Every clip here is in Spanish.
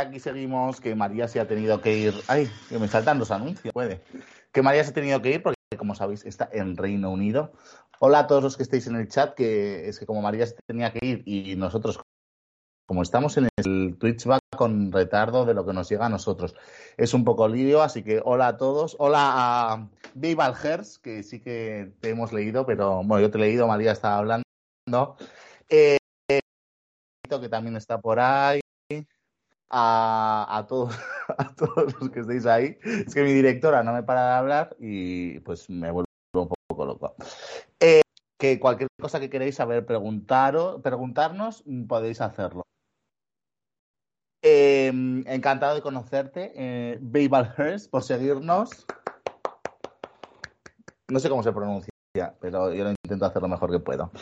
aquí seguimos que María se ha tenido que ir. Ay, que me saltan los anuncios, puede. Que María se ha tenido que ir porque, como sabéis, está en Reino Unido. Hola a todos los que estéis en el chat, que es que como María se tenía que ir y nosotros, como estamos en el Twitch, va con retardo de lo que nos llega a nosotros. Es un poco lío, así que hola a todos. Hola a Viva Algers, que sí que te hemos leído, pero bueno, yo te he leído, María estaba hablando. Eh, que también está por ahí. A, todos, a todos los que estéis ahí. Es que mi directora no me para de hablar y pues me vuelvo un poco loco. Eh, que cualquier cosa que queréis saber, preguntarnos, podéis hacerlo. Eh, encantado de conocerte, eh, por seguirnos. No sé cómo se pronuncia, pero yo lo intento hacer lo mejor que puedo.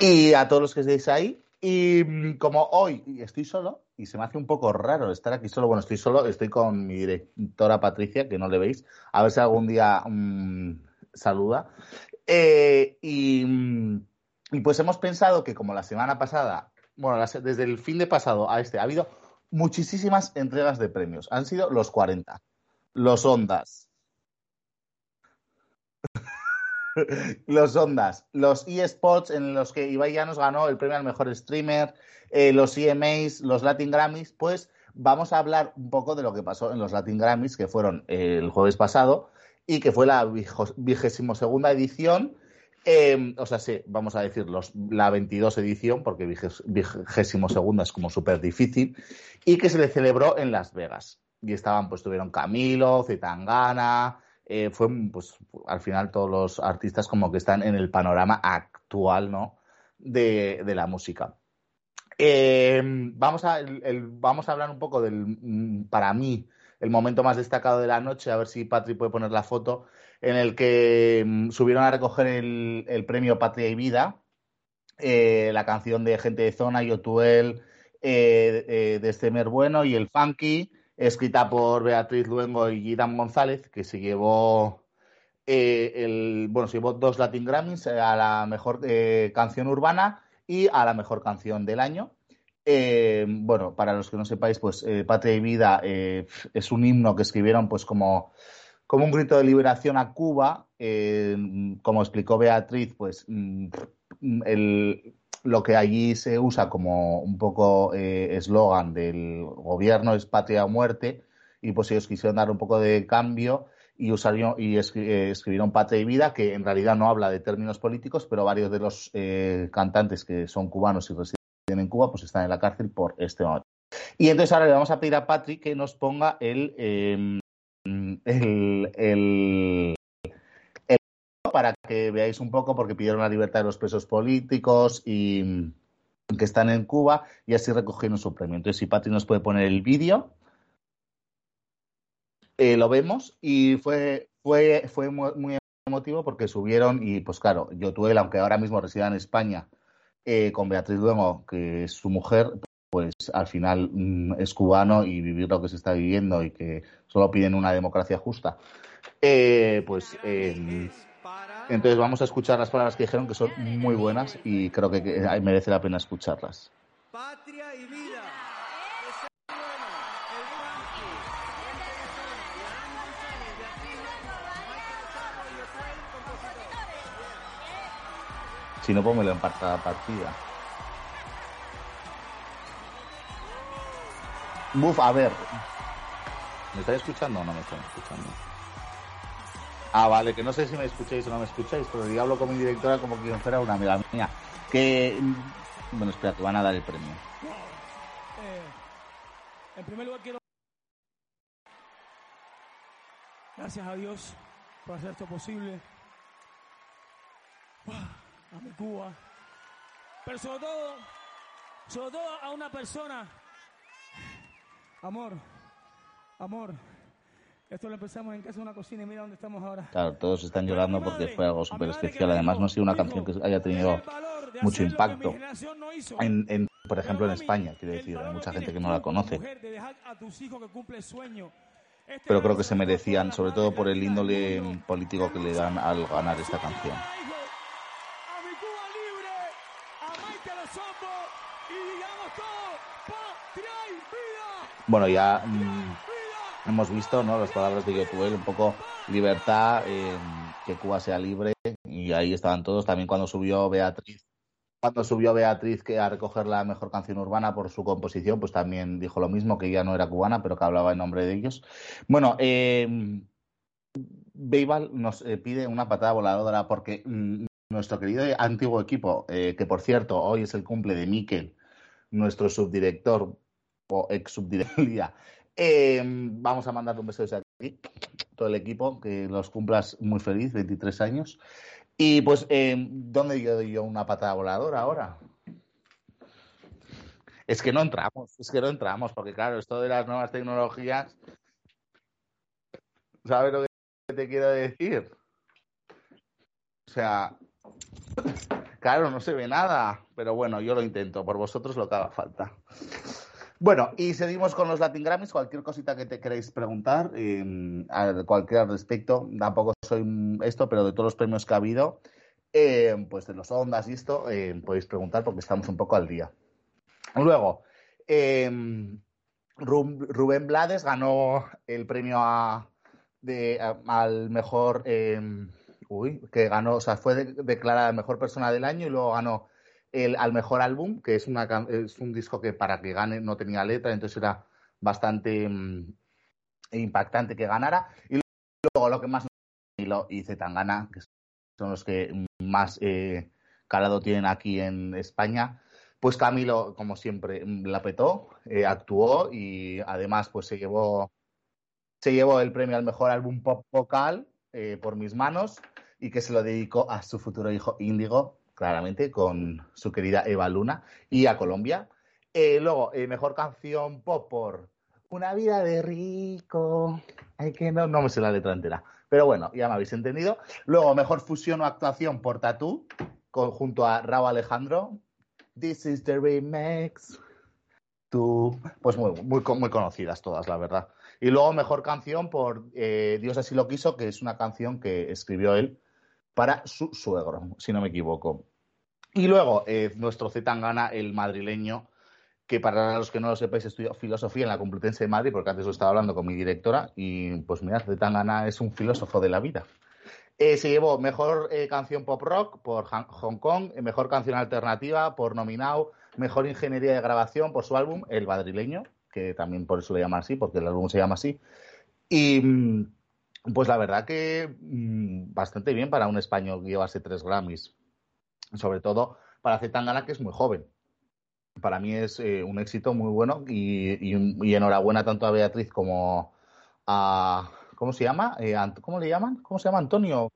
Y a todos los que estéis ahí, y mm, como hoy estoy solo, y se me hace un poco raro estar aquí solo, bueno, estoy solo, estoy con mi directora Patricia, que no le veis, a ver si algún día mm, saluda. Eh, mm, y, pues hemos pensado que como la semana pasada, bueno, desde el fin de pasado a este, ha habido muchísimas entregas de premios, han sido los 40, los Ondas, los Ondas, los eSports en los que Ibai ya nos ganó el premio al mejor streamer, eh, los EMAs, los Latin Grammys, pues vamos a hablar un poco de lo que pasó en los Latin Grammys, que fueron el jueves pasado y que fue la vigésimo segunda edición. Em, o sea, sí, vamos a decir los, la 22 edición, porque vigésimo segunda es como súper difícil, y que se le celebró en Las Vegas. Y estaban, pues tuvieron Camilo, Zetangana, eh, fue pues al final todos los artistas como que están en el panorama actual ¿no? de, la música. Eh, vamos, a, vamos a hablar un poco del, mm, para mí, el momento más destacado de la noche, a ver si Patri puede poner la foto, en el que mm, subieron a recoger el, premio Patria y Vida, eh, la canción de Gente de Zona, Yotuel, de Estemer Bueno y el Funky, escrita por Beatriz Luengo y Giram González, que se llevó eh, el, bueno, se llevó dos Latin Grammys eh, a la mejor eh, canción urbana y a la mejor canción del año. bueno, para los que no sepáis, pues Patria y Vida es un himno que escribieron pues como, como un grito de liberación a Cuba. como explicó Beatriz, pues mm, el, lo que allí se usa como un poco eh, eslogan del gobierno es patria o muerte, y pues ellos quisieron dar un poco de cambio y usaron y eh, escribieron Patria y Vida, que en realidad no habla de términos políticos, pero varios de los eh, cantantes que son cubanos y residen en Cuba, pues están en la cárcel por este momento. Y entonces ahora le vamos a pedir a Patri que nos ponga el, em, el para que veáis un poco, porque pidieron la libertad de los presos políticos y que están en Cuba y así recogieron su premio. Entonces, si Patri nos puede poner el vídeo, eh, lo vemos y fue, fue, fue muy emotivo porque subieron y pues claro, yo tuve, aunque ahora mismo resida en España, eh, con Beatriz Luengo, que es su mujer, pues al final mm, es cubano y vivir lo que se está viviendo y que solo piden una democracia justa, eh, pues entonces vamos a escuchar las palabras que dijeron que son muy buenas y creo que, merece la pena escucharlas. Patria y vida. Si no, me lo emparta la partida. Buf, a ver. ¿Me estáis escuchando o no me están escuchando? Ah, vale, que no sé si me escucháis o no me escucháis, pero yo hablo con mi directora como que fuera una amiga mía. Que. Bueno, espera, que van a dar el premio. Eh, en primer lugar, quiero. Gracias a Dios por hacer esto posible. A mi Cuba. Pero sobre todo, sobre todo a una persona. Amor, amor. Esto lo empezamos en casa de una cocina y mira dónde estamos ahora. Claro, todos están llorando porque fue algo súper especial. Además, no ha sido una canción que haya tenido mucho impacto. En, por ejemplo, en España, quiero decir, hay mucha gente que no la conoce. Pero creo que se merecían, sobre todo por el índole político que le dan al ganar esta canción. bueno, ya hemos visto ¿no? las palabras de Yotuel, un poco libertad, eh, que Cuba sea libre, y ahí estaban todos, también cuando subió Beatriz. Cuando subió Beatriz que a recoger la mejor canción urbana por su composición, pues también dijo lo mismo, que ella no era cubana, pero que hablaba en nombre de ellos. Bueno, eh, Beibal nos eh, pide una patada voladora porque mm, nuestro querido antiguo equipo, eh, que por cierto hoy es el cumple de Miquel, nuestro subdirector o ex subdirector, eh, vamos a mandarle un beso desde aquí, todo el equipo, que los cumplas muy feliz, 23 años. Y pues, eh, ¿dónde yo doy yo una patada voladora ahora? Es que no entramos, es que no entramos, porque claro, esto de las nuevas tecnologías, ¿sabes lo que te quiero decir? O sea, claro, no se ve nada, pero bueno, yo lo intento, por vosotros lo que haga falta. Bueno, y seguimos con los Latin Grammys. Cualquier cosita que te queréis preguntar, eh, a cualquier respecto, tampoco soy esto, pero de todos los premios que ha habido, eh, pues de los Ondas y esto, eh, podéis preguntar porque estamos un poco al día. Luego, Rubén Blades ganó el premio a, de, a, al mejor, uy, que ganó, o sea, fue de, declarada mejor persona del año y luego ganó el, al mejor álbum, que es, una, es un disco que para que gane no tenía letra, entonces era bastante um, impactante que ganara. Y luego lo que más lo hice tan gana, que son los que más eh, calado tienen aquí en España, pues Camilo, como siempre, la petó, eh, actuó y además pues se llevó, se llevó el premio al mejor álbum pop vocal eh, por mis manos y que se lo dedicó a su futuro hijo Índigo, claramente, con su querida Eva Luna, y a Colombia. Eh, luego, eh, mejor canción pop por Una vida de rico. Ay, que no, no me sé la letra entera. Pero bueno, ya me habéis entendido. Luego, mejor fusión o actuación por Tatú, junto a Raúl Alejandro. This is the remix. Tú, pues muy, muy, muy conocidas todas, la verdad. Y luego, mejor canción por eh, Dios así lo quiso, que es una canción que escribió él para su suegro, si no me equivoco. Y luego, eh, nuestro Zetangana, el madrileño, que para los que no lo sepáis, estudió filosofía en la Complutense de Madrid, porque antes lo estaba hablando con mi directora, y pues mirad, Zetangana es un filósofo de la vida. Eh, se llevó mejor eh, canción pop rock por Hong Kong, mejor canción alternativa por Nominao, mejor ingeniería de grabación por su álbum El Madrileño, que también por eso le llama así, porque el álbum se llama así. Y mm, pues la verdad que mmm, bastante bien para un español que llevase tres Grammys. Sobre todo para Zetangana, que es muy joven. Para mí es eh, un éxito muy bueno y, y, y, enhorabuena tanto a Beatriz como a. ¿Cómo se llama? Eh, ¿Cómo le llaman? ¿Cómo se llama? Antonio.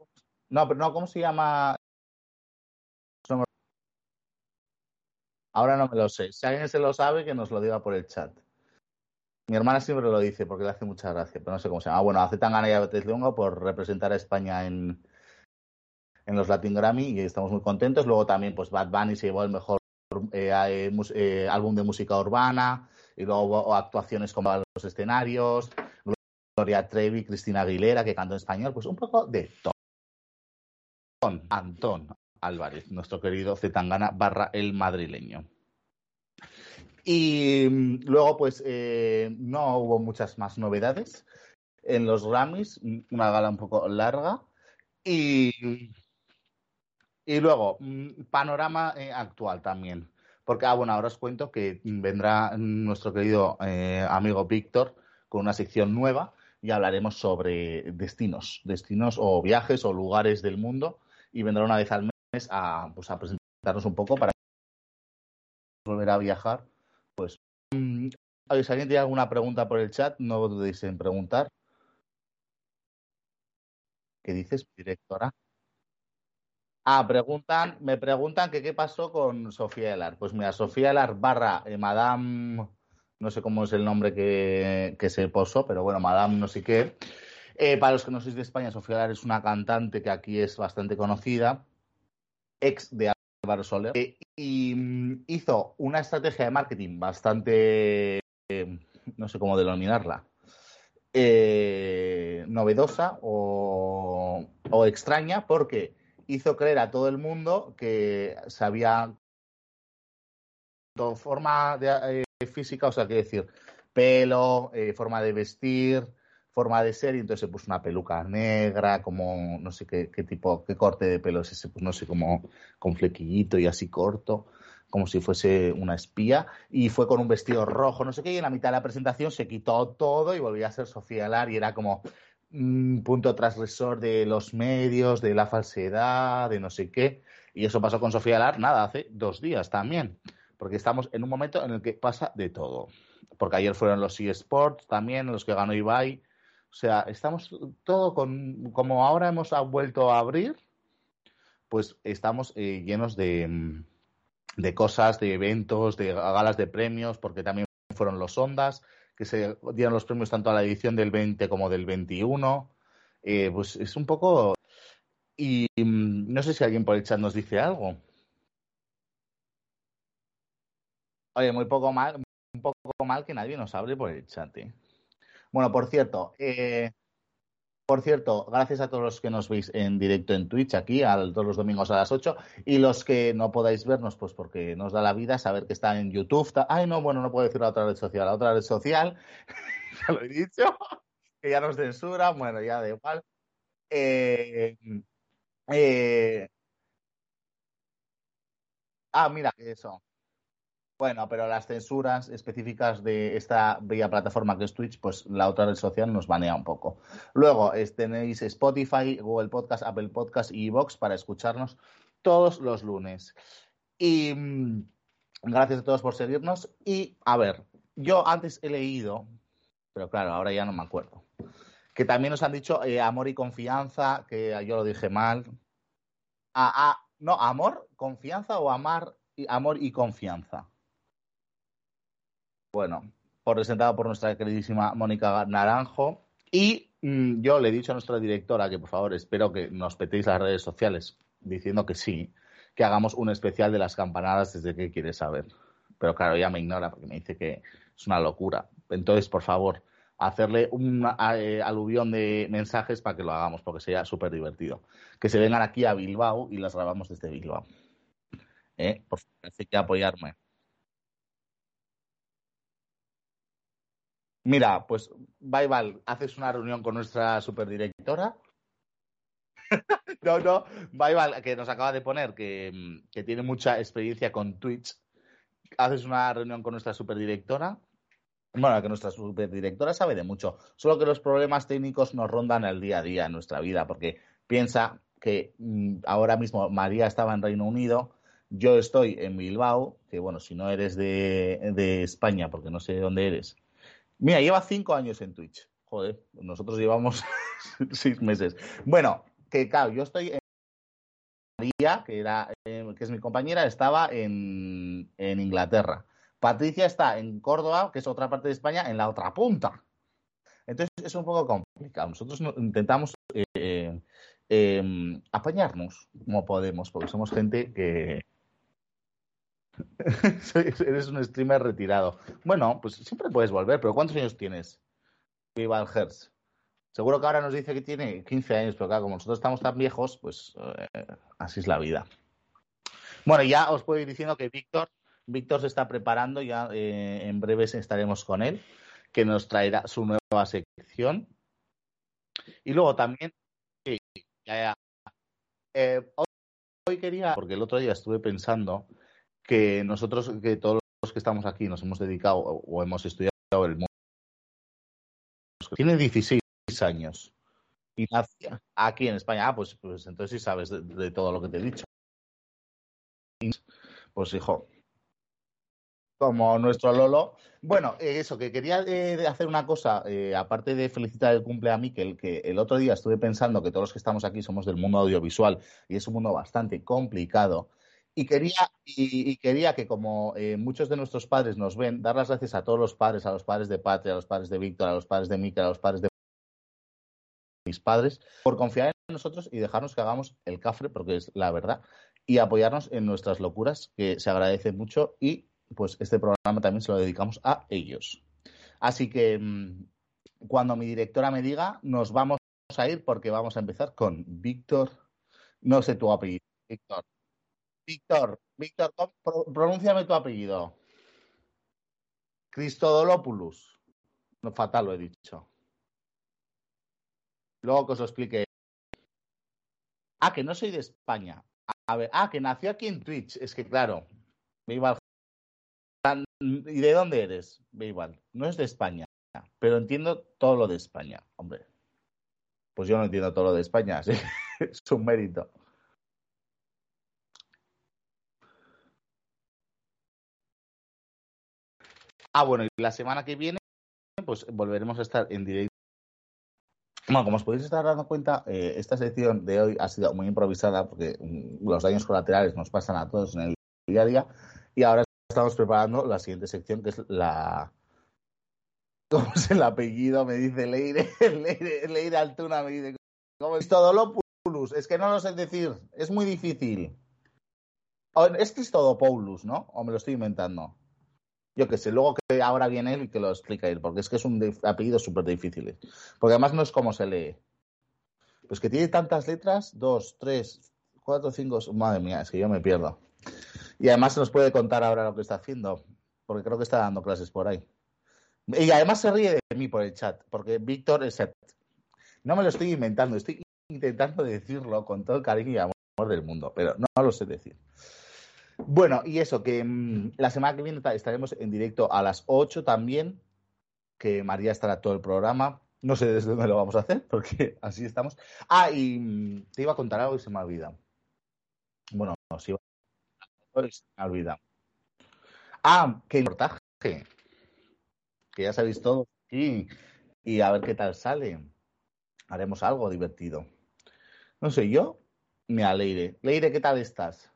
No, pero no, ¿cómo se llama? Ahora no me lo sé. Si alguien se lo sabe, que nos lo diga por el chat. Mi hermana siempre lo dice porque le hace mucha gracia, pero no sé cómo se llama. Ah, bueno, hace tan gana y a Leongo por representar a España en, en los Latin Grammy y estamos muy contentos. Luego también, pues Bad Bunny se llevó el mejor eh, eh, álbum de música urbana y luego hubo actuaciones como los escenarios. Gloria Trevi, Cristina Aguilera, que cantó en español, pues un poco de todo. Antón Álvarez, nuestro querido Zetangana barra el madrileño. Y luego, pues, eh, no hubo muchas más novedades en los Grammys, una gala un poco larga. Y, y luego, panorama eh, actual también. Porque, ah, bueno, ahora os cuento que vendrá nuestro querido eh, amigo Víctor con una sección nueva y hablaremos sobre destinos, destinos o viajes o lugares del mundo y vendrá una vez al mes a, pues, a presentarnos un poco para volver a viajar pues, si alguien tiene alguna pregunta por el chat, no dudéis en preguntar. ¿Qué dices, directora? Ah, preguntan, me preguntan que qué pasó con Sofía Elar. Pues mira, Sofía Elar barra eh, Madame, no sé cómo es el nombre que, que se posó, pero bueno, Madame no sé qué. Eh, para los que no sois de España, Sofía Elar es una cantante que aquí es bastante conocida, ex de Álvaro Soler, eh, y mm, hizo una estrategia de marketing bastante, eh, no sé cómo denominarla, eh, novedosa o, extraña, porque hizo creer a todo el mundo que sabía de forma de, física, o sea, quiero decir, pelo, forma de vestir, forma de ser, y entonces se puso una peluca negra, como no sé qué, tipo, qué corte de pelo es ese, pues no sé, como con flequillito y así corto como si fuese una espía, y fue con un vestido rojo, no sé qué, y en la mitad de la presentación se quitó todo y volvía a ser Sofía Lar y era como un punto transgresor de los medios, de la falsedad, de no sé qué, y eso pasó con Sofía Lar, nada, hace dos días también, porque estamos en un momento en el que pasa de todo, porque ayer fueron los eSports también, los que ganó Ibai, o sea, estamos todo con, como ahora hemos vuelto a abrir, pues estamos eh, llenos de de cosas, de eventos, de galas de premios, porque también fueron los Ondas, que se dieron los premios tanto a la edición del 20 como del 21. Eh, pues es un poco... Y mm, no sé si alguien por el chat nos dice algo. Oye, muy poco mal, un poco mal que nadie nos hable por el chat. ¿eh? Bueno, por cierto, eh, por cierto, gracias a todos los que nos veis en directo en Twitch aquí, todos los domingos a las 8, y los que no podáis vernos, pues porque nos da la vida saber que está en YouTube. Ay, no, bueno, no puedo decir la otra red social. La otra red social, ya lo he dicho, que ya nos censura, bueno, ya da igual. Eh, eh, ah, mira, eso. Bueno, pero las censuras específicas de esta bella plataforma que es Twitch, pues la otra red social nos banea un poco. Luego tenéis Spotify, Google Podcast, Apple Podcast y Vox para escucharnos todos los lunes. Y mm, gracias a todos por seguirnos. Y a ver, yo antes he leído, pero claro, ahora ya no me acuerdo, que también nos han dicho eh, amor y confianza, que yo lo dije mal. Ah, ah, no, amor, confianza o amar, amor y confianza. Bueno, presentado por nuestra queridísima Mónica Naranjo. Y mm, yo le he dicho a nuestra directora que por favor espero que nos petéis las redes sociales diciendo que sí, que hagamos un especial de las campanadas desde que quiere saber. Pero claro, ella me ignora porque me dice que es una locura. Entonces, por favor, hacerle un eh, aluvión de mensajes para que lo hagamos, porque sería súper divertido. Que se vengan aquí a Bilbao y las grabamos desde Bilbao. ¿Eh? Por favor, hay que apoyarme. Mira, pues Baibal, haces una reunión con nuestra superdirectora. no, no, Baibal, que nos acaba de poner que, que, tiene mucha experiencia con Twitch. Haces una reunión con nuestra superdirectora. Bueno, que nuestra superdirectora sabe de mucho. Solo que los problemas técnicos nos rondan el día a día en nuestra vida, porque piensa que mm, ahora mismo María estaba en Reino Unido, yo estoy en Bilbao, que bueno, si no eres de, de España, porque no sé de dónde eres, Mira, lleva cinco años en Twitch. Joder, nosotros llevamos seis meses. Bueno, que claro, yo estoy en María, que, era, eh, que es mi compañera, estaba en, en, Inglaterra. Patricia está en Córdoba, que es otra parte de España, en la otra punta. Entonces es un poco complicado. Nosotros intentamos eh, eh, apañarnos como podemos, porque somos gente que, Eres un streamer retirado. Bueno, pues siempre puedes volver, pero ¿cuántos años tienes? Viva Hertz. Seguro que ahora nos dice que tiene 15 años, pero claro, como nosotros estamos tan viejos, pues eh, así es la vida. Bueno, ya os puedo ir diciendo que Víctor, Víctor se está preparando, ya eh, en breves estaremos con él, que nos traerá su nueva sección. Y luego también, sí, ya, eh, hoy quería, porque el otro día estuve pensando que nosotros, que todos los que estamos aquí nos hemos dedicado o hemos estudiado el mundo. Tiene 16 años y nació aquí en España. Ah, pues, pues entonces sí sabes de, todo lo que te he dicho. Pues hijo, como nuestro Lolo. Bueno, eh, eso, que quería eh, hacer una cosa, eh, aparte de felicitar el cumple a Miquel, que el otro día estuve pensando que todos los que estamos aquí somos del mundo audiovisual y es un mundo bastante complicado. Y quería, y, quería que, como eh, muchos de nuestros padres nos ven, dar las gracias a todos los padres, a los padres de Patria, a los padres de Víctor, a los padres de Mica, a los padres de mis padres, por confiar en nosotros y dejarnos que hagamos el cafre, porque es la verdad, y apoyarnos en nuestras locuras, que se agradece mucho, y pues este programa también se lo dedicamos a ellos. Así que mm, cuando mi directora me diga, nos vamos a ir porque vamos a empezar con Víctor, no sé tu apellido, Víctor. Víctor, Víctor, pronúnciame tu apellido. Cristodolopoulos. No, fatal lo he dicho. Luego que os lo explique. Ah, que no soy de España. A ver, ah, que nació aquí en Twitch. Es que claro, Beibal. ¿Y de dónde eres, Beibal? No es de España, pero entiendo todo lo de España, hombre. Pues yo no entiendo todo lo de España, es un mérito. Ah, bueno, y la semana que viene, pues volveremos a estar en directo. Bueno, como os podéis estar dando cuenta, eh, esta sección de hoy ha sido muy improvisada porque mm, los daños colaterales nos pasan a todos en el día a día y ahora estamos preparando la siguiente sección que es la... ¿Cómo es el apellido? Me dice Leire, Leire, Altuna, me dice... ¿Cómo es Todolopoulos? Es que no lo sé decir, es muy difícil. Es Cristodopoulos, ¿no? O me lo estoy inventando. Yo qué sé, luego que ahora viene él y que lo explica él, porque es que es un apellido súper difícil. Porque además no es como se lee. Pues que tiene tantas letras, dos, tres, cuatro, cinco, madre mía, es que yo me pierdo. Y además se nos puede contar ahora lo que está haciendo, porque creo que está dando clases por ahí. Y además se ríe de mí por el chat, porque Víctor es... No me lo estoy inventando, estoy intentando decirlo con todo el cariño y amor del mundo, pero no, lo sé decir. Bueno, y eso, que mmm, la semana que viene estaremos en directo a las 8 también, que María estará todo el programa. No sé desde dónde lo vamos a hacer, porque así estamos. Ah, y mmm, te iba a contar algo y se me ha olvidado. Bueno, no, sí, se me ha olvidado. Ah, que el reportaje, que ya sabéis todo aquí, y a ver qué tal sale. Haremos algo divertido. No sé, yo me alegre. Leire, ¿qué tal estás?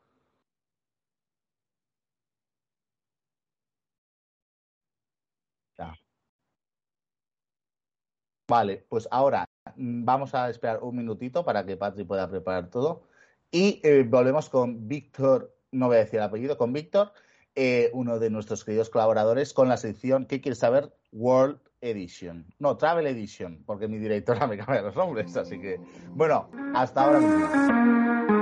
Vale, pues ahora mm, vamos a esperar un minutito para que Patri pueda preparar todo. Y eh, volvemos con Víctor, no voy a decir el apellido, con Víctor, eh, uno de nuestros queridos colaboradores, con la sección ¿Qué quieres saber? World Edition. No, Travel Edition, porque mi directora me cambia los nombres. Así que, bueno, hasta ahora mismo.